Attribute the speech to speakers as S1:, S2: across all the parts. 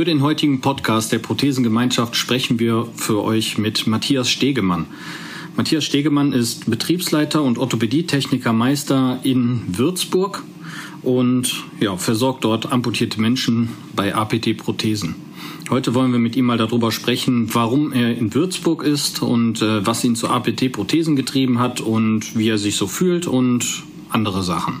S1: Für den heutigen Podcast der Prothesengemeinschaft sprechen wir für euch mit Matthias Stegemann. Matthias Stegemann ist Betriebsleiter und Orthopädietechnikermeister in Würzburg und ja, versorgt dort amputierte Menschen bei APT-Prothesen. Heute wollen wir mit ihm mal darüber sprechen, warum er in Würzburg ist und äh, was ihn zu APT-Prothesen getrieben hat und wie er sich so fühlt und andere Sachen.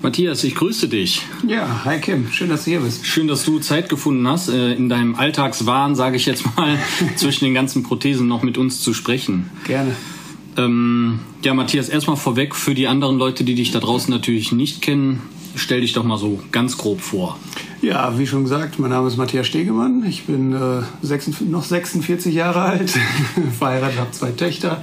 S1: Matthias, ich grüße dich.
S2: Ja, hi Kim, schön, dass du hier bist.
S1: Schön, dass du Zeit gefunden hast, äh, in deinem Alltagswahn, sage ich jetzt mal, zwischen den ganzen Prothesen noch mit uns zu sprechen.
S2: Gerne.
S1: Ähm, ja, Matthias, erstmal vorweg für die anderen Leute, die dich da draußen natürlich nicht kennen, stell dich doch mal so ganz grob vor.
S2: Ja, wie schon gesagt, mein Name ist Matthias Stegemann. Ich bin äh, 46, noch 46 Jahre alt, verheiratet, habe zwei Töchter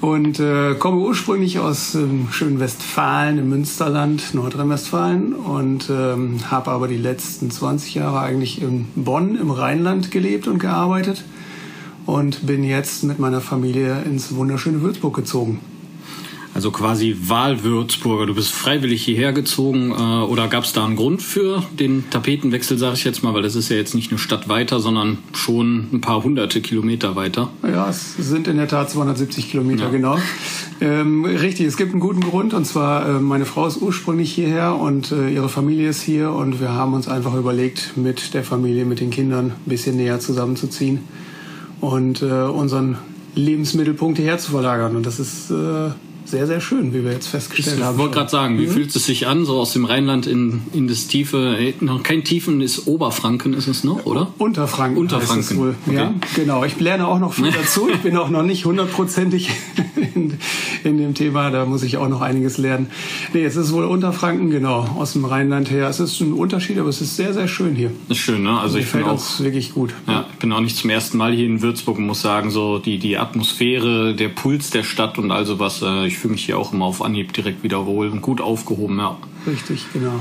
S2: und äh, komme ursprünglich aus ähm, schönen Westfalen im Münsterland, Nordrhein-Westfalen und ähm, habe aber die letzten 20 Jahre eigentlich in Bonn im Rheinland gelebt und gearbeitet und bin jetzt mit meiner Familie ins wunderschöne Würzburg gezogen.
S1: Also quasi Wahlwürzburger. Du bist freiwillig hierher gezogen äh, oder gab es da einen Grund für den Tapetenwechsel, sage ich jetzt mal, weil das ist ja jetzt nicht eine Stadt weiter, sondern schon ein paar hunderte Kilometer weiter.
S2: Ja, es sind in der Tat 270 Kilometer, ja. genau. Ähm, richtig, es gibt einen guten Grund und zwar äh, meine Frau ist ursprünglich hierher und äh, ihre Familie ist hier und wir haben uns einfach überlegt, mit der Familie, mit den Kindern ein bisschen näher zusammenzuziehen und äh, unseren Lebensmittelpunkt hierher zu verlagern und das ist äh, sehr, sehr schön, wie wir jetzt festgestellt
S1: ich
S2: haben.
S1: Ich wollte gerade sagen, wie mhm. fühlt es sich an, so aus dem Rheinland in, in das tiefe, noch kein Tiefen ist Oberfranken, ist es noch, oder?
S2: Unterfranken.
S1: Unterfranken.
S2: Wohl. Okay. Ja, genau. Ich lerne auch noch viel dazu. Ich bin auch noch nicht hundertprozentig in, in dem Thema, da muss ich auch noch einiges lernen. Nee, es ist wohl Unterfranken, genau, aus dem Rheinland her. Es ist ein Unterschied, aber es ist sehr, sehr schön hier.
S1: Das ist schön, ne? Also ich finde auch
S2: wirklich gut.
S1: Ja, ich bin auch nicht zum ersten Mal hier in Würzburg und muss sagen, so die, die Atmosphäre, der Puls der Stadt und all sowas, äh, ich fühle mich hier auch immer auf Anhieb direkt wiederholen und gut aufgehoben, ja.
S2: Richtig, genau.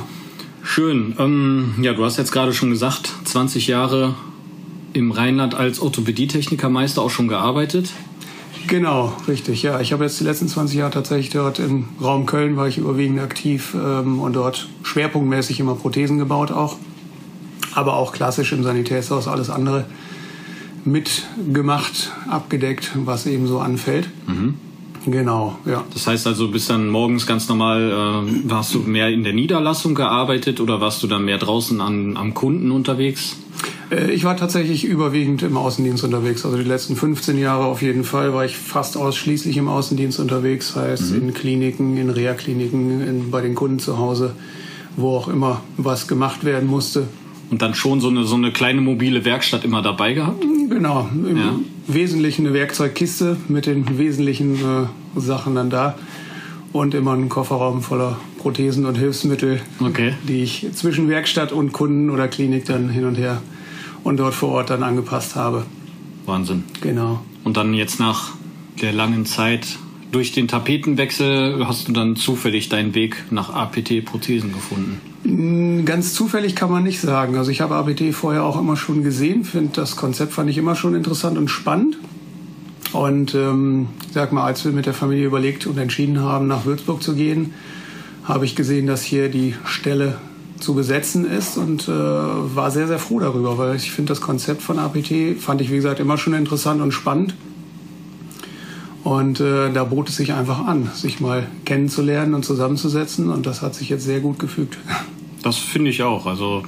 S1: Schön. Ähm, ja, du hast jetzt gerade schon gesagt, 20 Jahre im Rheinland als Orthopädietechnikermeister auch schon gearbeitet.
S2: Genau, richtig. Ja, ich habe jetzt die letzten 20 Jahre tatsächlich dort im Raum Köln war ich überwiegend aktiv ähm, und dort schwerpunktmäßig immer Prothesen gebaut auch, aber auch klassisch im Sanitätshaus alles andere mitgemacht, abgedeckt, was eben so anfällt. Mhm. Genau, ja.
S1: Das heißt also, bist dann morgens ganz normal, äh, warst du mehr in der Niederlassung gearbeitet oder warst du dann mehr draußen an, am Kunden unterwegs?
S2: Äh, ich war tatsächlich überwiegend im Außendienst unterwegs. Also die letzten 15 Jahre auf jeden Fall war ich fast ausschließlich im Außendienst unterwegs. Heißt mhm. in Kliniken, in Reha-Kliniken, bei den Kunden zu Hause, wo auch immer was gemacht werden musste.
S1: Und dann schon so eine, so eine kleine mobile Werkstatt immer dabei gehabt?
S2: Genau. Im ja. Wesentlichen eine Werkzeugkiste mit den wesentlichen äh, Sachen dann da. Und immer einen Kofferraum voller Prothesen und Hilfsmittel,
S1: okay.
S2: die ich zwischen Werkstatt und Kunden oder Klinik dann hin und her und dort vor Ort dann angepasst habe.
S1: Wahnsinn.
S2: Genau.
S1: Und dann jetzt nach der langen Zeit durch den Tapetenwechsel hast du dann zufällig deinen Weg nach APT-Prothesen gefunden?
S2: Mm, ganz zufällig kann man nicht sagen. Also ich habe APT vorher auch immer schon gesehen, finde das Konzept fand ich immer schon interessant und spannend. Und ähm, sag mal, als wir mit der Familie überlegt und entschieden haben, nach Würzburg zu gehen, habe ich gesehen, dass hier die Stelle zu besetzen ist und äh, war sehr, sehr froh darüber, weil ich finde das Konzept von APT, fand ich wie gesagt immer schon interessant und spannend. Und äh, da bot es sich einfach an, sich mal kennenzulernen und zusammenzusetzen. Und das hat sich jetzt sehr gut gefügt.
S1: Das finde ich auch. Also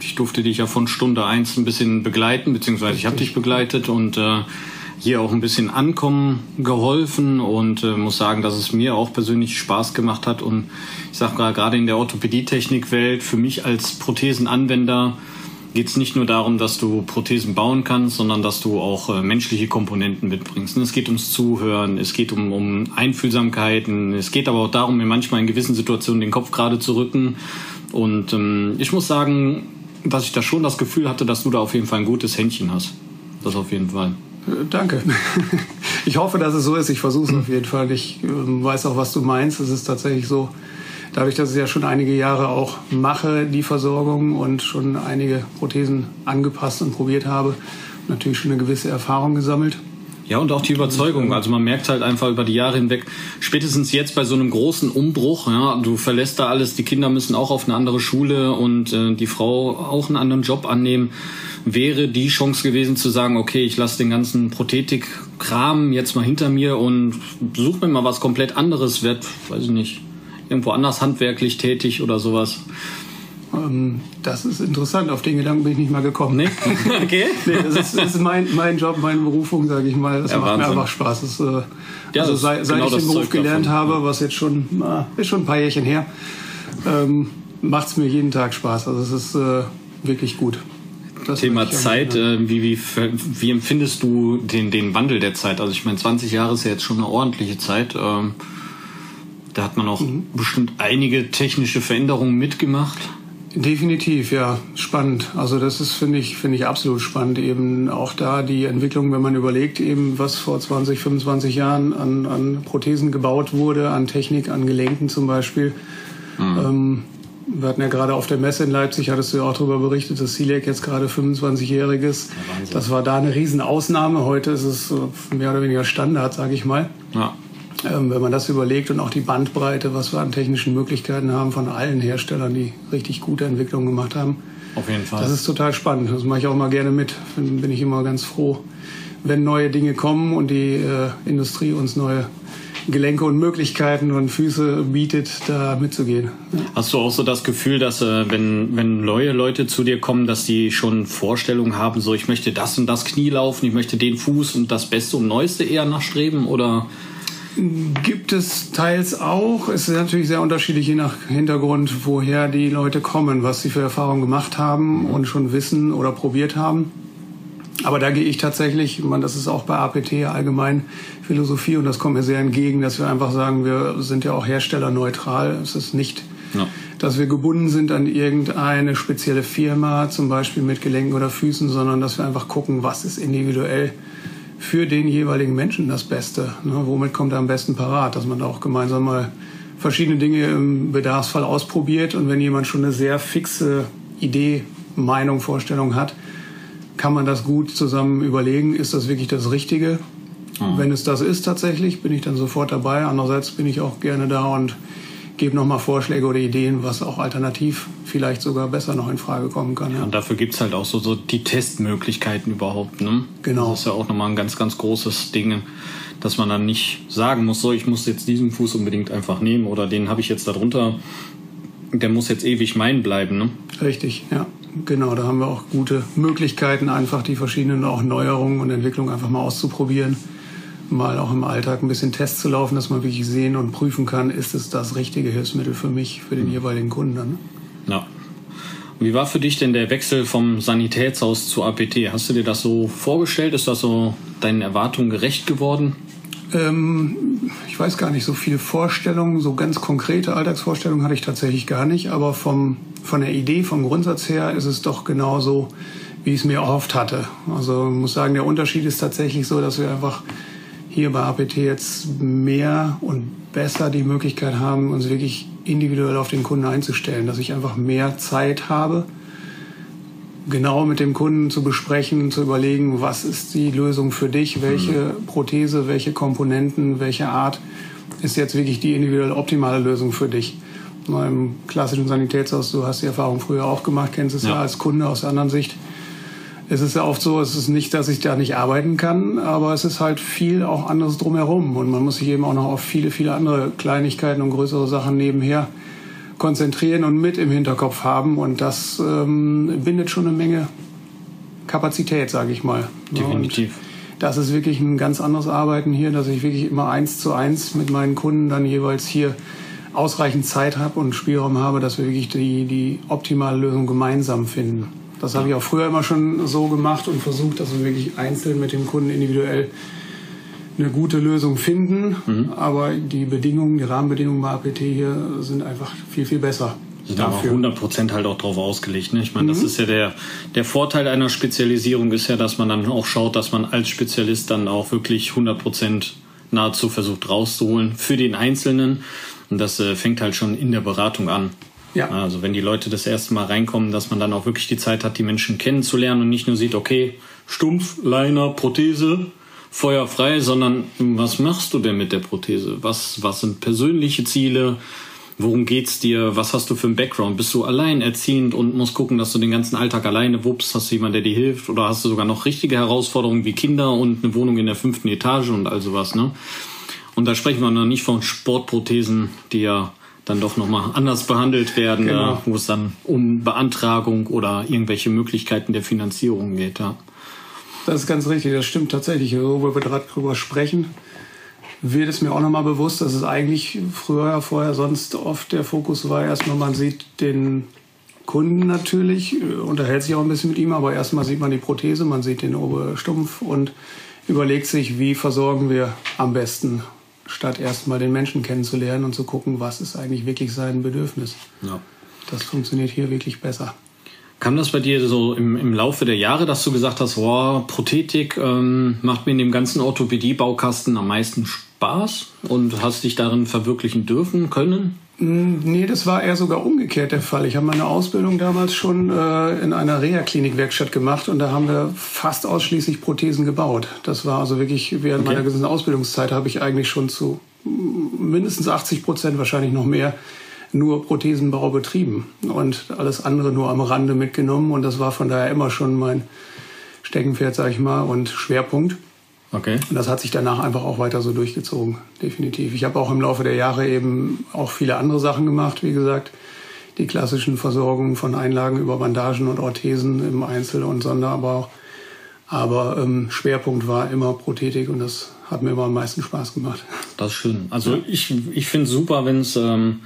S1: ich durfte dich ja von Stunde eins ein bisschen begleiten, beziehungsweise ich habe dich begleitet und äh, hier auch ein bisschen ankommen geholfen und äh, muss sagen, dass es mir auch persönlich Spaß gemacht hat. Und ich sage gerade in der Orthopädietechnikwelt, für mich als Prothesenanwender, geht es nicht nur darum, dass du Prothesen bauen kannst, sondern dass du auch äh, menschliche Komponenten mitbringst. Es geht ums Zuhören, es geht um, um Einfühlsamkeiten, es geht aber auch darum, mir manchmal in gewissen Situationen den Kopf gerade zu rücken. Und ähm, ich muss sagen, dass ich da schon das Gefühl hatte, dass du da auf jeden Fall ein gutes Händchen hast. Das auf jeden Fall.
S2: Äh, danke. Ich hoffe, dass es so ist. Ich versuche es auf jeden Fall. Ich ähm, weiß auch, was du meinst. Es ist tatsächlich so, dadurch, dass ich ja schon einige Jahre auch mache, die Versorgung und schon einige Prothesen angepasst und probiert habe, natürlich schon eine gewisse Erfahrung gesammelt.
S1: Ja, und auch die Überzeugung. Also man merkt halt einfach über die Jahre hinweg, spätestens jetzt bei so einem großen Umbruch, ja, du verlässt da alles, die Kinder müssen auch auf eine andere Schule und äh, die Frau auch einen anderen Job annehmen, wäre die Chance gewesen zu sagen, okay, ich lasse den ganzen Prothetik-Kram jetzt mal hinter mir und suche mir mal was komplett anderes, werd, weiß ich nicht, irgendwo anders handwerklich tätig oder sowas.
S2: Ähm, das ist interessant. Auf den Gedanken bin ich nicht mal gekommen. Nee? Okay. nee, das ist, das ist mein, mein Job, meine Berufung, sage ich mal. Das ja, macht Wahnsinn. mir einfach Spaß. Das, äh, ja, also seit, seit genau ich den Beruf gelernt davon. habe, was jetzt schon äh, ist schon ein paar Jährchen her, ähm, macht es mir jeden Tag Spaß. Also es ist äh, wirklich gut.
S1: Das Thema Zeit, äh, wie, wie, wie empfindest du den, den Wandel der Zeit? Also ich meine, 20 Jahre ist ja jetzt schon eine ordentliche Zeit. Ähm, da hat man auch mhm. bestimmt einige technische Veränderungen mitgemacht.
S2: Definitiv, ja, spannend. Also das ist, finde ich, finde ich absolut spannend. Eben auch da die Entwicklung, wenn man überlegt, eben was vor 20, 25 Jahren an, an Prothesen gebaut wurde, an Technik, an Gelenken zum Beispiel. Mhm. Ähm, wir hatten ja gerade auf der Messe in Leipzig, hattest du ja auch darüber berichtet, dass CILEC jetzt gerade 25-jähriges. Ja, das war da eine Riesenausnahme. Heute ist es mehr oder weniger Standard, sage ich mal. Ja. Ähm, wenn man das überlegt und auch die Bandbreite, was wir an technischen Möglichkeiten haben von allen Herstellern, die richtig gute Entwicklungen gemacht haben.
S1: Auf jeden Fall.
S2: Das ist total spannend. Das mache ich auch mal gerne mit. Dann bin ich immer ganz froh, wenn neue Dinge kommen und die äh, Industrie uns neue Gelenke und Möglichkeiten und Füße bietet, da mitzugehen.
S1: Ja. Hast du auch so das Gefühl, dass äh, wenn, wenn neue Leute zu dir kommen, dass die schon Vorstellungen haben, so ich möchte das und das Knie laufen, ich möchte den Fuß und das Beste und Neueste eher nachstreben oder
S2: Gibt es teils auch. Es ist natürlich sehr unterschiedlich, je nach Hintergrund, woher die Leute kommen, was sie für Erfahrungen gemacht haben und schon wissen oder probiert haben. Aber da gehe ich tatsächlich, man, das ist auch bei APT allgemein Philosophie und das kommt mir sehr entgegen, dass wir einfach sagen, wir sind ja auch herstellerneutral. Es ist nicht, ja. dass wir gebunden sind an irgendeine spezielle Firma, zum Beispiel mit Gelenken oder Füßen, sondern dass wir einfach gucken, was ist individuell für den jeweiligen Menschen das Beste. Ne? Womit kommt er am besten parat? Dass man da auch gemeinsam mal verschiedene Dinge im Bedarfsfall ausprobiert und wenn jemand schon eine sehr fixe Idee, Meinung, Vorstellung hat, kann man das gut zusammen überlegen, ist das wirklich das Richtige? Mhm. Wenn es das ist tatsächlich, bin ich dann sofort dabei. Andererseits bin ich auch gerne da und gebe nochmal Vorschläge oder Ideen, was auch alternativ vielleicht sogar besser noch in Frage kommen kann.
S1: Ja. Und dafür gibt es halt auch so, so die Testmöglichkeiten überhaupt. Ne? Genau. Das ist ja auch nochmal ein ganz, ganz großes Ding, dass man dann nicht sagen muss, so ich muss jetzt diesen Fuß unbedingt einfach nehmen oder den habe ich jetzt darunter, der muss jetzt ewig mein bleiben. Ne?
S2: Richtig, ja. Genau, da haben wir auch gute Möglichkeiten, einfach die verschiedenen auch Neuerungen und Entwicklungen einfach mal auszuprobieren mal auch im Alltag ein bisschen Test zu laufen, dass man wirklich sehen und prüfen kann, ist es das richtige Hilfsmittel für mich, für den jeweiligen Kunden. Ne?
S1: Ja. Wie war für dich denn der Wechsel vom Sanitätshaus zu APT? Hast du dir das so vorgestellt? Ist das so deinen Erwartungen gerecht geworden?
S2: Ähm, ich weiß gar nicht, so viele Vorstellungen, so ganz konkrete Alltagsvorstellungen hatte ich tatsächlich gar nicht, aber vom, von der Idee, vom Grundsatz her ist es doch genauso, wie ich es mir erhofft hatte. Also ich muss sagen, der Unterschied ist tatsächlich so, dass wir einfach hier bei APT jetzt mehr und besser die Möglichkeit haben, uns wirklich individuell auf den Kunden einzustellen, dass ich einfach mehr Zeit habe, genau mit dem Kunden zu besprechen, zu überlegen, was ist die Lösung für dich, welche mhm. Prothese, welche Komponenten, welche Art ist jetzt wirklich die individuell optimale Lösung für dich. Im klassischen Sanitätshaus, du hast die Erfahrung früher auch gemacht, kennst es ja, ja als Kunde aus der anderen Sicht es ist ja oft so, es ist nicht, dass ich da nicht arbeiten kann, aber es ist halt viel auch anderes drumherum und man muss sich eben auch noch auf viele, viele andere Kleinigkeiten und größere Sachen nebenher konzentrieren und mit im Hinterkopf haben und das ähm, bindet schon eine Menge Kapazität, sage ich mal.
S1: Definitiv.
S2: Und das ist wirklich ein ganz anderes Arbeiten hier, dass ich wirklich immer eins zu eins mit meinen Kunden dann jeweils hier ausreichend Zeit habe und Spielraum habe, dass wir wirklich die, die optimale Lösung gemeinsam finden. Das habe ich auch früher immer schon so gemacht und versucht, dass wir wirklich einzeln mit dem Kunden individuell eine gute Lösung finden. Mhm. Aber die Bedingungen, die Rahmenbedingungen bei APT hier sind einfach viel, viel besser.
S1: sind dafür. 100 Prozent halt auch drauf ausgelegt. Ne? Ich meine, mhm. das ist ja der, der Vorteil einer Spezialisierung ist ja, dass man dann auch schaut, dass man als Spezialist dann auch wirklich 100 Prozent nahezu versucht rauszuholen für den Einzelnen. Und das äh, fängt halt schon in der Beratung an. Ja. Also wenn die Leute das erste Mal reinkommen, dass man dann auch wirklich die Zeit hat, die Menschen kennenzulernen und nicht nur sieht, okay, Stumpf, Leiner, Prothese, feuerfrei, sondern was machst du denn mit der Prothese? Was, was sind persönliche Ziele? Worum geht's dir? Was hast du für einen Background? Bist du alleinerziehend und musst gucken, dass du den ganzen Alltag alleine wuppst? Hast du jemanden, der dir hilft? Oder hast du sogar noch richtige Herausforderungen wie Kinder und eine Wohnung in der fünften Etage und all sowas, ne? Und da sprechen wir noch nicht von Sportprothesen, die ja dann doch nochmal anders behandelt werden, genau. wo es dann um Beantragung oder irgendwelche Möglichkeiten der Finanzierung geht. Ja.
S2: Das ist ganz richtig, das stimmt tatsächlich. Wo wir gerade drüber sprechen, wird es mir auch nochmal bewusst, dass es eigentlich früher, vorher sonst oft der Fokus war, erstmal man sieht den Kunden natürlich, äh, unterhält sich auch ein bisschen mit ihm, aber erstmal sieht man die Prothese, man sieht den Oberstumpf und überlegt sich, wie versorgen wir am besten, statt erstmal den Menschen kennenzulernen und zu gucken, was ist eigentlich wirklich sein Bedürfnis. Ja. Das funktioniert hier wirklich besser.
S1: Kam das bei dir so im, im Laufe der Jahre, dass du gesagt hast, wow, Prothetik ähm, macht mir in dem ganzen Orthopädie-Baukasten am meisten Spaß und hast dich darin verwirklichen dürfen können?
S2: Mm, nee, das war eher sogar umgekehrt der Fall. Ich habe meine Ausbildung damals schon äh, in einer Reha-Klinik-Werkstatt gemacht und da haben wir fast ausschließlich Prothesen gebaut. Das war also wirklich, während okay. meiner gesamten Ausbildungszeit habe ich eigentlich schon zu mindestens 80 Prozent, wahrscheinlich noch mehr, nur Prothesenbau betrieben und alles andere nur am Rande mitgenommen. Und das war von daher immer schon mein Steckenpferd, sag ich mal, und Schwerpunkt. Okay. Und das hat sich danach einfach auch weiter so durchgezogen, definitiv. Ich habe auch im Laufe der Jahre eben auch viele andere Sachen gemacht, wie gesagt. Die klassischen Versorgungen von Einlagen über Bandagen und Orthesen im Einzel- und Sonderabau. Aber ähm, Schwerpunkt war immer Prothetik und das hat mir immer am meisten Spaß gemacht.
S1: Das ist schön. Also ich, ich finde es super, wenn es ähm,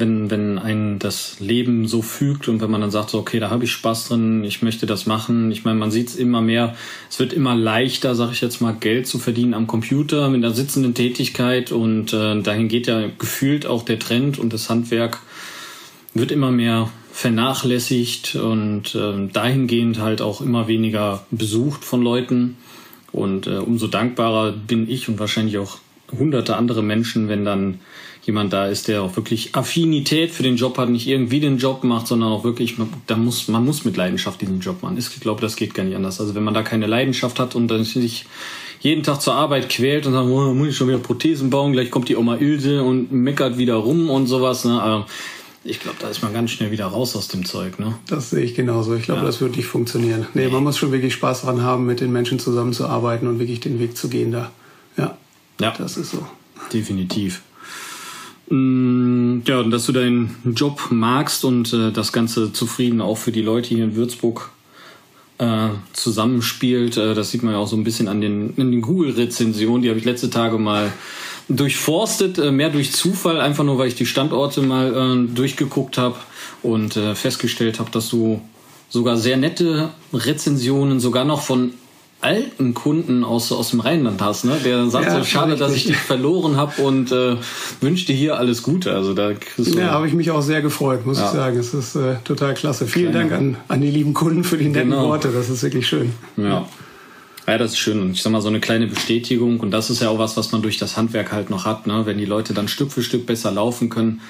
S1: wenn, wenn ein das Leben so fügt und wenn man dann sagt, so, okay, da habe ich Spaß drin, ich möchte das machen. Ich meine, man sieht es immer mehr, es wird immer leichter, sage ich jetzt mal, Geld zu verdienen am Computer mit einer sitzenden Tätigkeit und äh, dahin geht ja gefühlt auch der Trend und das Handwerk wird immer mehr vernachlässigt und äh, dahingehend halt auch immer weniger besucht von Leuten. Und äh, umso dankbarer bin ich und wahrscheinlich auch hunderte andere Menschen, wenn dann jemand da ist, der auch wirklich Affinität für den Job hat, nicht irgendwie den Job macht, sondern auch wirklich, da muss, man muss mit Leidenschaft diesen Job machen. Ich glaube, das geht gar nicht anders. Also wenn man da keine Leidenschaft hat und dann sich jeden Tag zur Arbeit quält und sagt, oh, muss ich schon wieder Prothesen bauen, gleich kommt die Oma Ilse und meckert wieder rum und sowas. Ne? Aber ich glaube, da ist man ganz schnell wieder raus aus dem Zeug. Ne?
S2: Das sehe ich genauso. Ich glaube, ja. das wird nicht funktionieren. Nee, nee, man muss schon wirklich Spaß daran haben, mit den Menschen zusammenzuarbeiten und wirklich den Weg zu gehen da. Ja, ja. das ist so.
S1: Definitiv. Mm, ja, dass du deinen Job magst und äh, das Ganze zufrieden auch für die Leute hier in Würzburg äh, zusammenspielt. Äh, das sieht man ja auch so ein bisschen an den, den Google-Rezensionen. Die habe ich letzte Tage mal durchforstet, äh, mehr durch Zufall, einfach nur weil ich die Standorte mal äh, durchgeguckt habe und äh, festgestellt habe, dass du sogar sehr nette Rezensionen sogar noch von alten Kunden aus, aus dem Rheinland hast, ne? Der sagt ja, so, schade, dass ich dich verloren habe und äh, wünsche dir hier alles Gute. Also da
S2: kriegst du. Ja, habe ich mich auch sehr gefreut, muss ja. ich sagen. Es ist äh, total klasse. Vielen Kleine. Dank an, an die lieben Kunden für die netten genau. Worte. Das ist wirklich schön.
S1: Ja. Ja, das ist schön. Und ich sag mal, so eine kleine Bestätigung. Und das ist ja auch was, was man durch das Handwerk halt noch hat, ne? Wenn die Leute dann Stück für Stück besser laufen können,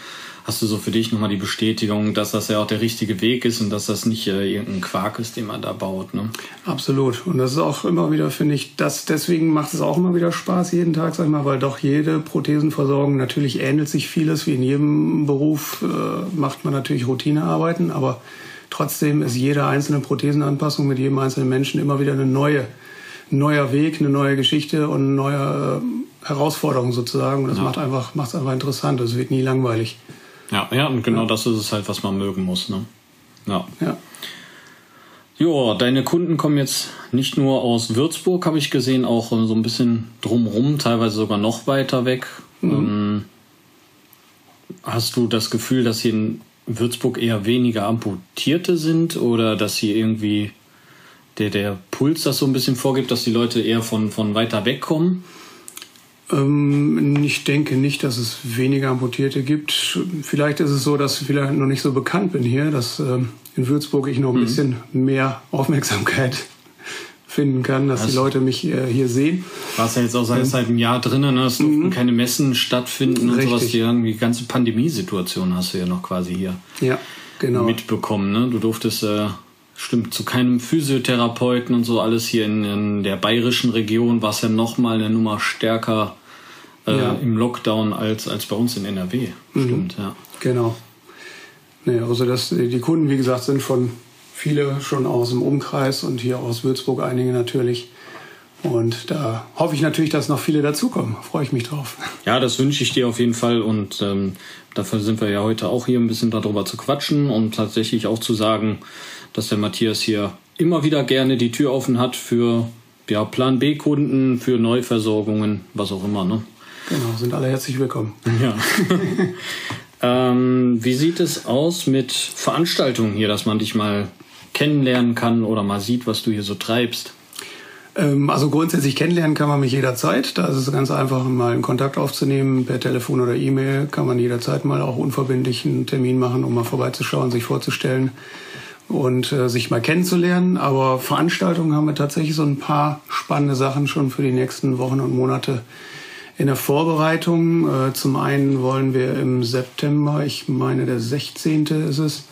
S1: hast du so für dich nochmal die Bestätigung, dass das ja auch der richtige Weg ist und dass das nicht äh, irgendein Quark ist, den man da baut. Ne?
S2: Absolut. Und das ist auch immer wieder, finde ich, das, deswegen macht es auch immer wieder Spaß jeden Tag, sag ich mal, weil doch jede Prothesenversorgung natürlich ähnelt sich vieles, wie in jedem Beruf äh, macht man natürlich Routinearbeiten, aber trotzdem ist jede einzelne Prothesenanpassung mit jedem einzelnen Menschen immer wieder eine neue neuer Weg, eine neue Geschichte und eine neue äh, Herausforderung sozusagen. Und das ja. macht einfach, macht es einfach interessant. Es wird nie langweilig.
S1: Ja, ja, und genau ja. das ist es halt, was man mögen muss. Ne? Ja. ja. Ja, deine Kunden kommen jetzt nicht nur aus Würzburg, habe ich gesehen, auch so ein bisschen drumrum, teilweise sogar noch weiter weg. Mhm. Ähm, hast du das Gefühl, dass hier in Würzburg eher weniger Amputierte sind oder dass hier irgendwie der, der Puls das so ein bisschen vorgibt, dass die Leute eher von, von weiter weg kommen?
S2: Ähm, ich denke nicht, dass es weniger Amputierte gibt. Vielleicht ist es so, dass ich vielleicht noch nicht so bekannt bin hier, dass ähm, in Würzburg ich noch ein mhm. bisschen mehr Aufmerksamkeit finden kann, dass das die Leute mich äh, hier sehen.
S1: Warst ja jetzt auch seit, seit einem Jahr drinnen, ne? es durften mhm. keine Messen stattfinden Richtig. und sowas. Die, die ganze Pandemiesituation hast du ja noch quasi hier
S2: ja, genau.
S1: mitbekommen. Ne? Du durftest äh, stimmt zu keinem Physiotherapeuten und so alles hier in, in der bayerischen Region war es ja noch mal eine Nummer stärker äh, ja. im Lockdown als als bei uns in NRW. Mhm. Stimmt, ja.
S2: Genau. Nee, also das, die Kunden, wie gesagt, sind von viele schon aus dem Umkreis und hier aus Würzburg einige natürlich. Und da hoffe ich natürlich, dass noch viele dazukommen. Freue ich mich drauf.
S1: Ja, das wünsche ich dir auf jeden Fall. Und ähm, dafür sind wir ja heute auch hier ein bisschen darüber zu quatschen und tatsächlich auch zu sagen, dass der Matthias hier immer wieder gerne die Tür offen hat für ja, Plan B-Kunden, für Neuversorgungen, was auch immer. Ne?
S2: Genau, sind alle herzlich willkommen.
S1: Ja. ähm, wie sieht es aus mit Veranstaltungen hier, dass man dich mal kennenlernen kann oder mal sieht, was du hier so treibst?
S2: Ähm, also grundsätzlich kennenlernen kann man mich jederzeit. Da ist es ganz einfach, mal einen Kontakt aufzunehmen per Telefon oder E-Mail. Kann man jederzeit mal auch unverbindlich einen Termin machen, um mal vorbeizuschauen, sich vorzustellen und äh, sich mal kennenzulernen. Aber Veranstaltungen haben wir tatsächlich so ein paar spannende Sachen schon für die nächsten Wochen und Monate in der Vorbereitung. Äh, zum einen wollen wir im September, ich meine der 16. ist es,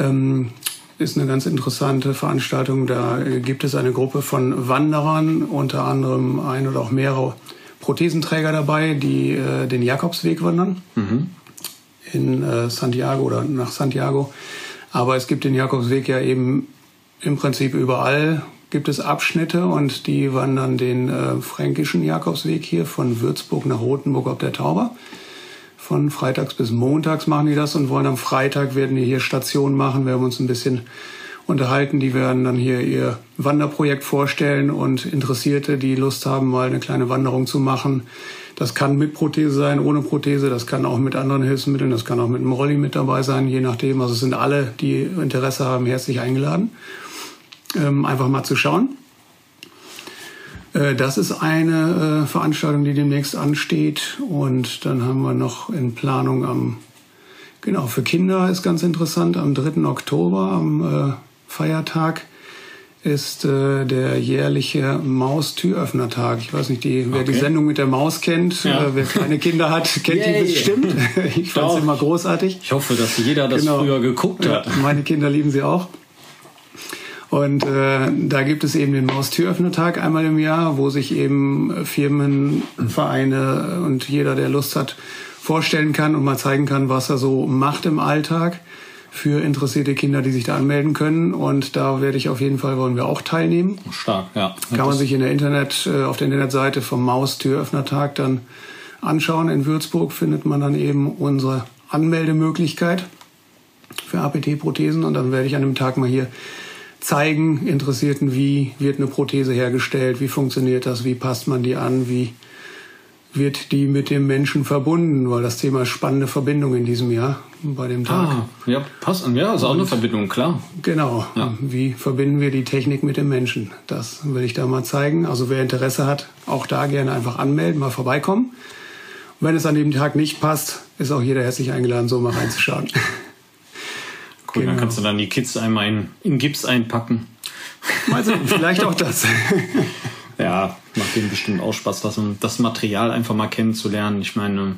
S2: ähm, ist eine ganz interessante Veranstaltung. Da gibt es eine Gruppe von Wanderern, unter anderem ein oder auch mehrere Prothesenträger dabei, die äh, den Jakobsweg wandern mhm. in äh, Santiago oder nach Santiago. Aber es gibt den Jakobsweg ja eben im Prinzip überall gibt es Abschnitte und die wandern den äh, fränkischen Jakobsweg hier von Würzburg nach Rothenburg ob der Tauber. Von freitags bis montags machen die das und wollen am Freitag werden die hier Stationen machen. Wir haben uns ein bisschen unterhalten. Die werden dann hier ihr Wanderprojekt vorstellen und Interessierte, die Lust haben, mal eine kleine Wanderung zu machen. Das kann mit Prothese sein, ohne Prothese. Das kann auch mit anderen Hilfsmitteln. Das kann auch mit einem Rolli mit dabei sein, je nachdem. Also es sind alle, die Interesse haben, herzlich eingeladen, ähm, einfach mal zu schauen. Äh, das ist eine äh, Veranstaltung, die demnächst ansteht. Und dann haben wir noch in Planung am, genau, für Kinder ist ganz interessant, am 3. Oktober, am äh, Feiertag, ist äh, der jährliche Maustüröffnertag. Ich weiß nicht, die, wer okay. die Sendung mit der Maus kennt, ja. äh, wer kleine Kinder hat, kennt yeah, die bestimmt. ich fand es immer großartig.
S1: Ich hoffe, dass jeder das genau. früher geguckt hat. Ja,
S2: meine Kinder lieben sie auch. Und äh, da gibt es eben den Maustüröffnertag einmal im Jahr, wo sich eben Firmen, Vereine und jeder, der Lust hat, vorstellen kann und mal zeigen kann, was er so macht im Alltag für interessierte Kinder, die sich da anmelden können. Und da werde ich auf jeden Fall, wollen wir auch teilnehmen.
S1: Stark, ja.
S2: Kann man sich in der Internet, äh, auf der Internetseite vom Maustüröffnertag dann anschauen. In Würzburg findet man dann eben unsere Anmeldemöglichkeit für APT-Prothesen. Und dann werde ich an dem Tag mal hier zeigen Interessierten, wie wird eine Prothese hergestellt, wie funktioniert das, wie passt man die an, wie wird die mit dem Menschen verbunden, weil das Thema spannende Verbindung in diesem Jahr bei dem Tag. Ah,
S1: ja, passt an. Ja, ist auch eine Verbindung, klar.
S2: Genau. Ja. Wie verbinden wir die Technik mit dem Menschen? Das will ich da mal zeigen. Also wer Interesse hat, auch da gerne einfach anmelden, mal vorbeikommen. Und wenn es an dem Tag nicht passt, ist auch jeder herzlich eingeladen, so mal reinzuschauen.
S1: Cool, genau. dann kannst du dann die Kids einmal in, in Gips einpacken.
S2: Also, vielleicht auch das.
S1: ja, macht denen bestimmt auch Spaß, das, das Material einfach mal kennenzulernen. Ich meine,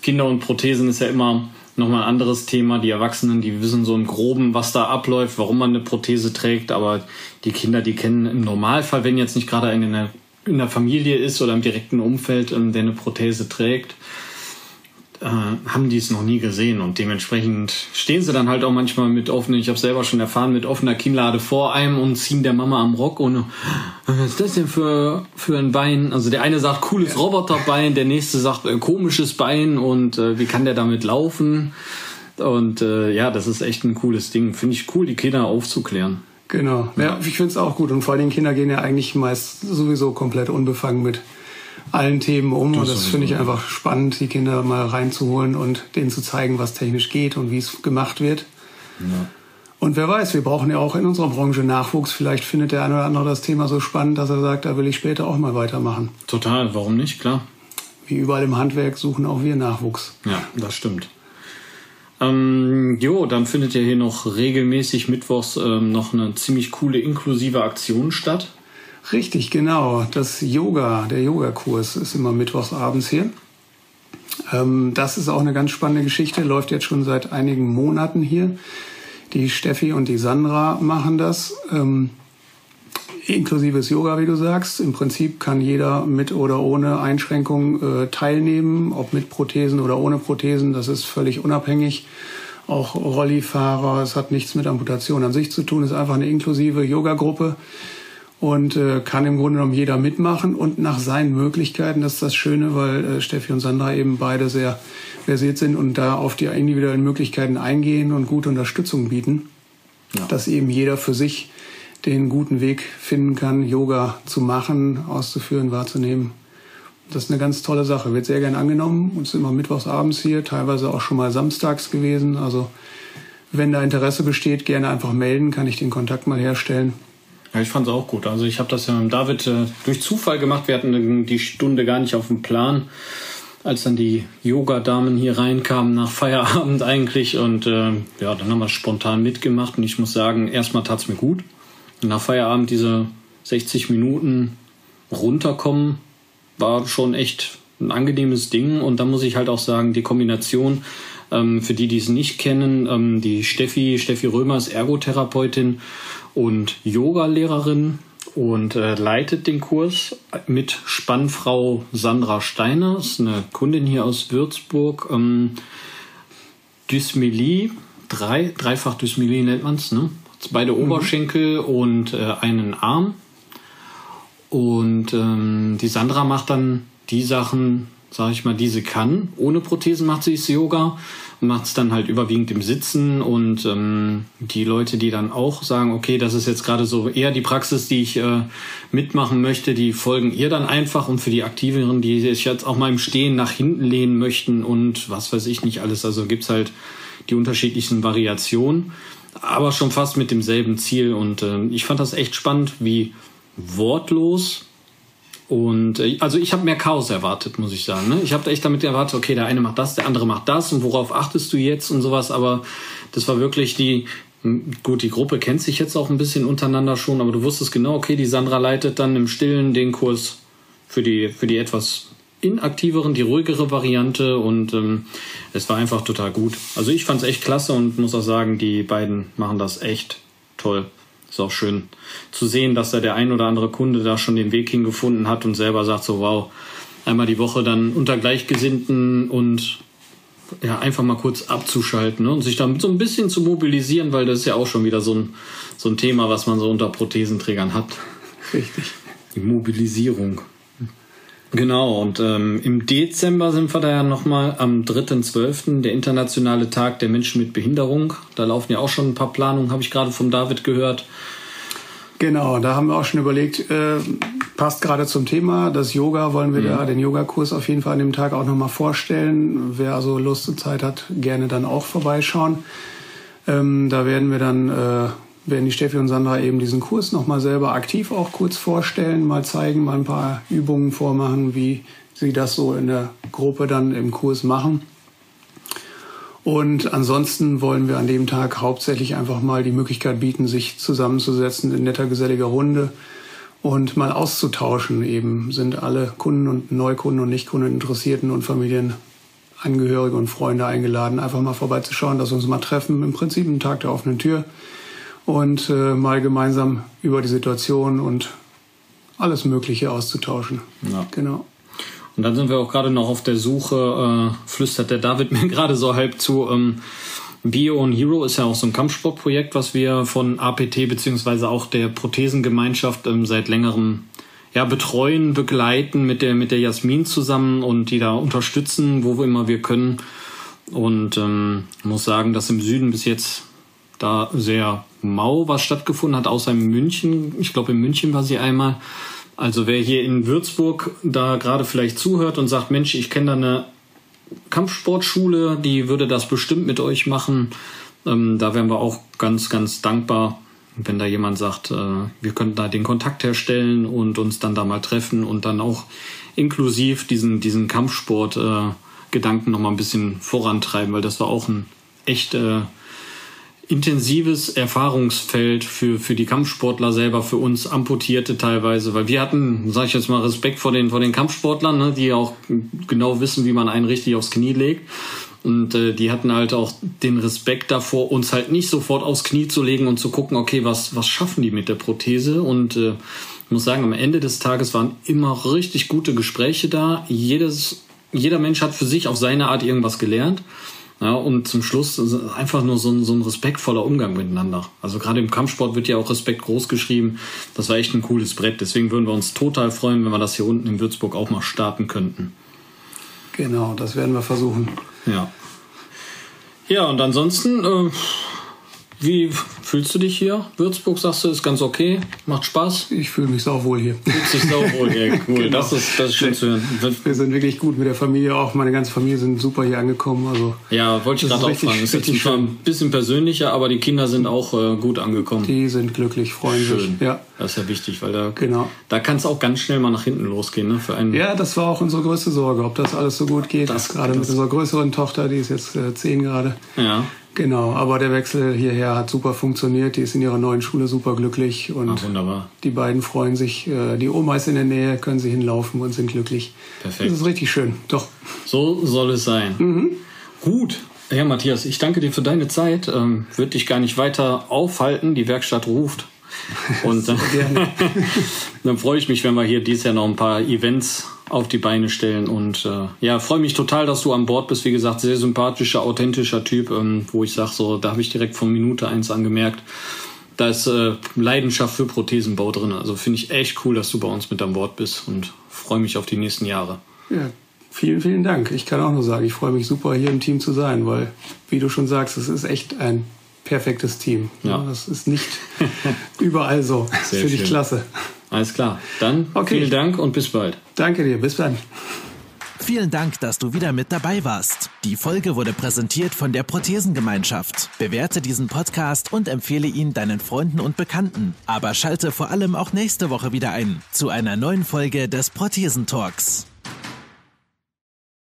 S1: Kinder und Prothesen ist ja immer nochmal ein anderes Thema. Die Erwachsenen, die wissen so im Groben, was da abläuft, warum man eine Prothese trägt, aber die Kinder, die kennen im Normalfall, wenn jetzt nicht gerade in der, in der Familie ist oder im direkten Umfeld, ähm, der eine Prothese trägt, äh, haben die es noch nie gesehen und dementsprechend stehen sie dann halt auch manchmal mit offenen, ich habe selber schon erfahren, mit offener Kinnlade vor einem und ziehen der Mama am Rock und äh, was ist das denn für, für ein Bein? Also der eine sagt cooles ja. Roboterbein, der nächste sagt äh, komisches Bein und äh, wie kann der damit laufen? Und äh, ja, das ist echt ein cooles Ding. Finde ich cool, die Kinder aufzuklären.
S2: Genau, ja, ich finde es auch gut und vor allem Kinder gehen ja eigentlich meist sowieso komplett unbefangen mit allen Themen um. Das und das finde ich einfach spannend, die Kinder mal reinzuholen und denen zu zeigen, was technisch geht und wie es gemacht wird. Ja. Und wer weiß, wir brauchen ja auch in unserer Branche Nachwuchs. Vielleicht findet der eine oder andere das Thema so spannend, dass er sagt, da will ich später auch mal weitermachen.
S1: Total, warum nicht? Klar.
S2: wie überall im Handwerk suchen auch wir Nachwuchs.
S1: Ja, das stimmt. Ähm, jo, dann findet ja hier noch regelmäßig mittwochs ähm, noch eine ziemlich coole inklusive Aktion statt.
S2: Richtig, genau. Das Yoga, der Yogakurs ist immer mittwochs abends hier. Ähm, das ist auch eine ganz spannende Geschichte, läuft jetzt schon seit einigen Monaten hier. Die Steffi und die Sandra machen das. Ähm, inklusives Yoga, wie du sagst. Im Prinzip kann jeder mit oder ohne Einschränkung äh, teilnehmen, ob mit Prothesen oder ohne Prothesen. Das ist völlig unabhängig. Auch Rollifahrer, es hat nichts mit Amputation an sich zu tun, es ist einfach eine inklusive Yoga-Gruppe und äh, kann im Grunde genommen jeder mitmachen und nach seinen Möglichkeiten. Das ist das Schöne, weil äh, Steffi und Sandra eben beide sehr versiert sind und da auf die individuellen Möglichkeiten eingehen und gute Unterstützung bieten, ja. dass eben jeder für sich den guten Weg finden kann, Yoga zu machen, auszuführen, wahrzunehmen. Das ist eine ganz tolle Sache. Wird sehr gern angenommen. Uns immer mittwochs abends hier, teilweise auch schon mal samstags gewesen. Also wenn da Interesse besteht, gerne einfach melden, kann ich den Kontakt mal herstellen.
S1: Ja, ich fand es auch gut. Also ich habe das ja mit David äh, durch Zufall gemacht. Wir hatten die Stunde gar nicht auf dem Plan, als dann die Yoga-Damen hier reinkamen nach Feierabend eigentlich. Und äh, ja, dann haben wir spontan mitgemacht. Und ich muss sagen, erstmal tat es mir gut nach Feierabend diese 60 Minuten runterkommen, war schon echt ein angenehmes Ding. Und da muss ich halt auch sagen, die Kombination, ähm, für die, die es nicht kennen, ähm, die Steffi, Steffi Römer ist Ergotherapeutin und Yoga-Lehrerin und äh, leitet den Kurs mit Spannfrau Sandra Steiner, ist eine Kundin hier aus Würzburg. Ähm, Dysmelie, drei, dreifach Dysmelie nennt man es, ne? beide mhm. Oberschenkel und äh, einen Arm. Und ähm, die Sandra macht dann die Sachen, sage ich mal, die sie kann. Ohne Prothesen macht sie das Yoga macht es dann halt überwiegend im Sitzen. Und ähm, die Leute, die dann auch sagen, okay, das ist jetzt gerade so eher die Praxis, die ich äh, mitmachen möchte, die folgen ihr dann einfach. Und für die Aktiveren, die sich jetzt auch mal im Stehen nach hinten lehnen möchten und was weiß ich nicht alles, also gibt's halt die unterschiedlichen Variationen aber schon fast mit demselben Ziel. Und äh, ich fand das echt spannend, wie wortlos und äh, also ich habe mehr Chaos erwartet, muss ich sagen. Ne? Ich habe echt damit erwartet, okay, der eine macht das, der andere macht das und worauf achtest du jetzt und sowas. Aber das war wirklich die, gut, die Gruppe kennt sich jetzt auch ein bisschen untereinander schon, aber du wusstest genau, okay, die Sandra leitet dann im Stillen den Kurs für die, für die etwas inaktiveren, die ruhigere Variante und ähm, es war einfach total gut. Also ich fand es echt klasse und muss auch sagen, die beiden machen das echt toll. Ist auch schön zu sehen, dass da der ein oder andere Kunde da schon den Weg hingefunden hat und selber sagt so, wow, einmal die Woche dann unter Gleichgesinnten und ja, einfach mal kurz abzuschalten ne? und sich dann so ein bisschen zu mobilisieren, weil das ist ja auch schon wieder so ein, so ein Thema, was man so unter Prothesenträgern hat.
S2: Richtig.
S1: Die Mobilisierung. Genau, und ähm, im Dezember sind wir da ja nochmal am 3.12., der internationale Tag der Menschen mit Behinderung. Da laufen ja auch schon ein paar Planungen, habe ich gerade vom David gehört.
S2: Genau, da haben wir auch schon überlegt, äh, passt gerade zum Thema, das Yoga wollen wir mhm. da, den Yogakurs auf jeden Fall an dem Tag auch nochmal vorstellen. Wer also Lust und Zeit hat, gerne dann auch vorbeischauen. Ähm, da werden wir dann äh, werden die Steffi und Sandra eben diesen Kurs nochmal selber aktiv auch kurz vorstellen, mal zeigen, mal ein paar Übungen vormachen, wie sie das so in der Gruppe dann im Kurs machen. Und ansonsten wollen wir an dem Tag hauptsächlich einfach mal die Möglichkeit bieten, sich zusammenzusetzen in netter, geselliger Runde und mal auszutauschen. Eben sind alle Kunden und Neukunden und Nichtkunden, Interessierten und Familienangehörige und Freunde eingeladen, einfach mal vorbeizuschauen, dass wir uns mal treffen. Im Prinzip ein Tag der offenen Tür und äh, mal gemeinsam über die Situation und alles Mögliche auszutauschen.
S1: Ja. Genau. Und dann sind wir auch gerade noch auf der Suche, äh, flüstert der David mir gerade so halb zu. Ähm, Bio und Hero ist ja auch so ein Kampfsportprojekt, was wir von APT beziehungsweise auch der Prothesengemeinschaft ähm, seit längerem ja, betreuen, begleiten mit der, mit der Jasmin zusammen und die da unterstützen, wo immer wir können. Und ähm, muss sagen, dass im Süden bis jetzt da sehr mau was stattgefunden hat, außer in München. Ich glaube, in München war sie einmal. Also wer hier in Würzburg da gerade vielleicht zuhört und sagt, Mensch, ich kenne da eine Kampfsportschule, die würde das bestimmt mit euch machen. Ähm, da wären wir auch ganz, ganz dankbar. wenn da jemand sagt, äh, wir könnten da den Kontakt herstellen und uns dann da mal treffen und dann auch inklusiv diesen, diesen Kampfsport äh, Gedanken noch mal ein bisschen vorantreiben, weil das war auch ein echt äh, intensives Erfahrungsfeld für, für die Kampfsportler selber, für uns Amputierte teilweise, weil wir hatten, sage ich jetzt mal, Respekt vor den, vor den Kampfsportlern, ne, die auch genau wissen, wie man einen richtig aufs Knie legt. Und äh, die hatten halt auch den Respekt davor, uns halt nicht sofort aufs Knie zu legen und zu gucken, okay, was, was schaffen die mit der Prothese? Und äh, ich muss sagen, am Ende des Tages waren immer richtig gute Gespräche da. Jedes, jeder Mensch hat für sich auf seine Art irgendwas gelernt. Ja, und zum Schluss einfach nur so ein, so ein respektvoller Umgang miteinander. Also gerade im Kampfsport wird ja auch Respekt groß geschrieben. Das war echt ein cooles Brett. Deswegen würden wir uns total freuen, wenn wir das hier unten in Würzburg auch mal starten könnten.
S2: Genau, das werden wir versuchen.
S1: Ja. Ja, und ansonsten, äh, wie fühlst du dich hier? Würzburg, sagst du, ist ganz okay, macht Spaß?
S2: Ich fühle mich sauwohl hier.
S1: Fühlst dich sauwohl hier, cool. genau. das, ist, das ist schön zu hören.
S2: Wir sind wirklich gut mit der Familie auch. Meine ganze Familie sind super hier angekommen. Also
S1: ja, wollte ich gerade auch fragen. Das ist jetzt zwar ein bisschen persönlicher, aber die Kinder sind auch äh, gut angekommen.
S2: Die sind glücklich, freuen schön. sich.
S1: Ja. Das ist ja wichtig, weil da, genau. da kann es auch ganz schnell mal nach hinten losgehen. Ne, für einen
S2: ja, das war auch unsere größte Sorge, ob das alles so gut geht. Das, gerade das mit unserer größeren Tochter, die ist jetzt äh, zehn gerade.
S1: Ja.
S2: Genau, aber der Wechsel hierher hat super funktioniert. Die ist in ihrer neuen Schule super glücklich und
S1: Ach, wunderbar.
S2: die beiden freuen sich. Äh, die Oma ist in der Nähe, können sie hinlaufen und sind glücklich.
S1: Perfekt.
S2: Das ist richtig schön, doch.
S1: So soll es sein.
S2: Mhm.
S1: Gut. Ja, Matthias, ich danke dir für deine Zeit. Ähm, Würde dich gar nicht weiter aufhalten. Die Werkstatt ruft. Und dann freue ich mich, wenn wir hier dieses Jahr noch ein paar Events auf die Beine stellen. Und äh, ja, freue mich total, dass du an Bord bist. Wie gesagt, sehr sympathischer, authentischer Typ, ähm, wo ich sage, so, da habe ich direkt von Minute eins angemerkt, da ist äh, Leidenschaft für Prothesenbau drin. Also finde ich echt cool, dass du bei uns mit an Bord bist und freue mich auf die nächsten Jahre.
S2: Ja, vielen, vielen Dank. Ich kann auch nur sagen, ich freue mich super, hier im Team zu sein, weil, wie du schon sagst, es ist echt ein perfektes Team.
S1: Ja.
S2: Das ist nicht überall so. Das finde ich klasse.
S1: Alles klar. Dann okay. vielen Dank und bis bald.
S2: Danke dir. Bis dann.
S3: Vielen Dank, dass du wieder mit dabei warst. Die Folge wurde präsentiert von der Prothesengemeinschaft. Bewerte diesen Podcast und empfehle ihn deinen Freunden und Bekannten. Aber schalte vor allem auch nächste Woche wieder ein zu einer neuen Folge des Prothesentalks.